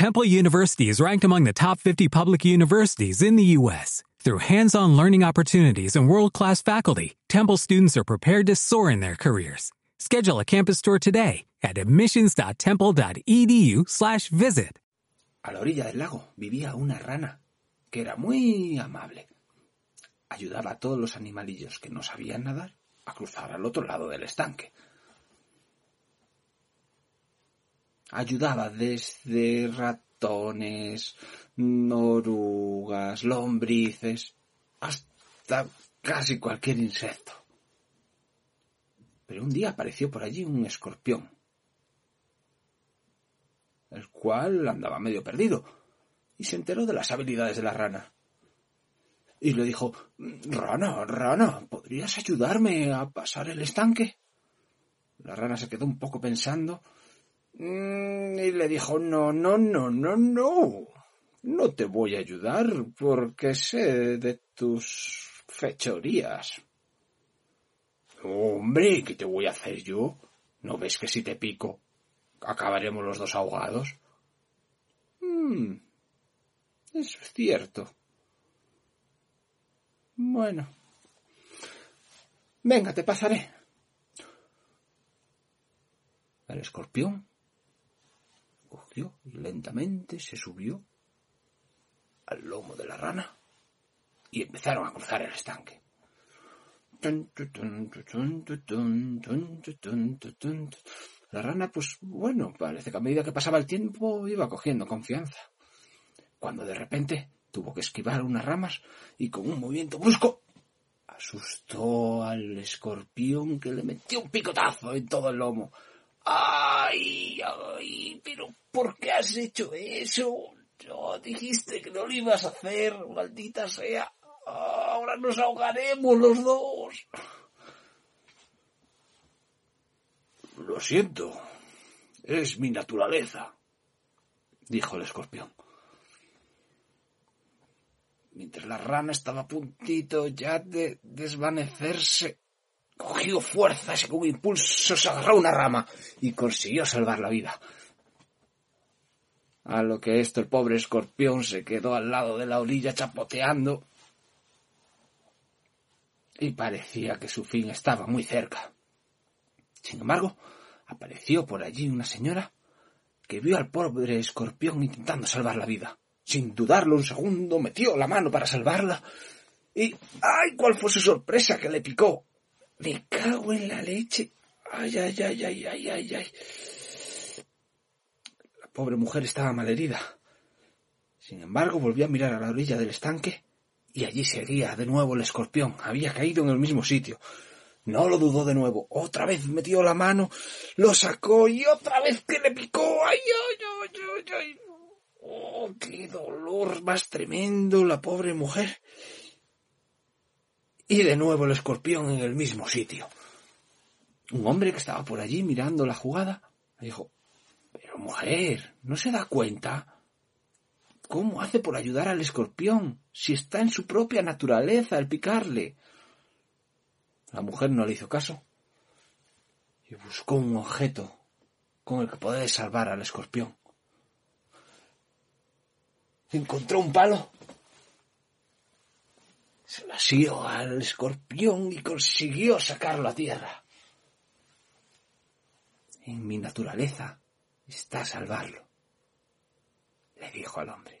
Temple University is ranked among the top 50 public universities in the U.S. Through hands-on learning opportunities and world-class faculty, Temple students are prepared to soar in their careers. Schedule a campus tour today at admissions.temple.edu/visit. A la orilla del lago vivía una rana que era muy amable. Ayudaba a todos los animalillos que no sabían nadar a cruzar al otro lado del estanque. Ayudaba desde ratones, orugas, lombrices, hasta casi cualquier insecto. Pero un día apareció por allí un escorpión, el cual andaba medio perdido, y se enteró de las habilidades de la rana. Y le dijo, Rana, rana, ¿podrías ayudarme a pasar el estanque? La rana se quedó un poco pensando y le dijo, no, no, no, no, no. No te voy a ayudar porque sé de tus fechorías. Hombre, ¿qué te voy a hacer yo? ¿No ves que si te pico acabaremos los dos ahogados? Eso es cierto. Bueno. Venga, te pasaré. El escorpión y lentamente se subió al lomo de la rana y empezaron a cruzar el estanque. La rana, pues bueno, parece que a medida que pasaba el tiempo iba cogiendo confianza. Cuando de repente tuvo que esquivar unas ramas y con un movimiento brusco asustó al escorpión que le metió un picotazo en todo el lomo. ¡Ay, ay! ¿Pero por qué has hecho eso? No, dijiste que no lo ibas a hacer, maldita sea. Ahora nos ahogaremos los dos. Lo siento. Es mi naturaleza, dijo el escorpión. Mientras la rana estaba a puntito ya de desvanecerse, cogió fuerzas y con un impulso se agarró una rama y consiguió salvar la vida. A lo que esto el pobre escorpión se quedó al lado de la orilla chapoteando y parecía que su fin estaba muy cerca. Sin embargo, apareció por allí una señora que vio al pobre escorpión intentando salvar la vida. Sin dudarlo un segundo, metió la mano para salvarla y ¡ay! cuál fue su sorpresa que le picó! Me cago en la leche. Ay, ay, ay, ay, ay, ay, ay. La pobre mujer estaba malherida. Sin embargo, volvió a mirar a la orilla del estanque y allí seguía de nuevo el escorpión. Había caído en el mismo sitio. No lo dudó de nuevo. Otra vez metió la mano, lo sacó y otra vez que le picó. ¡Ay, ay, ay, ay, ay! ¡Oh, qué dolor más tremendo la pobre mujer! Y de nuevo el escorpión en el mismo sitio. Un hombre que estaba por allí mirando la jugada dijo, pero mujer, ¿no se da cuenta? ¿Cómo hace por ayudar al escorpión si está en su propia naturaleza el picarle? La mujer no le hizo caso y buscó un objeto con el que poder salvar al escorpión. Encontró un palo, asió al escorpión y consiguió sacarlo a tierra. En mi naturaleza está salvarlo, le dijo al hombre.